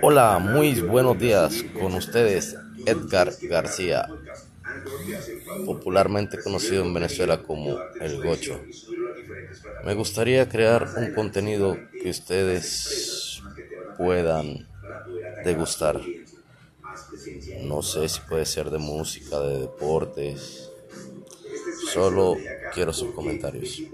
Hola, muy buenos días. Con ustedes, Edgar García, popularmente conocido en Venezuela como El Gocho. Me gustaría crear un contenido que ustedes puedan degustar. No sé si puede ser de música, de deportes. Solo quiero sus comentarios.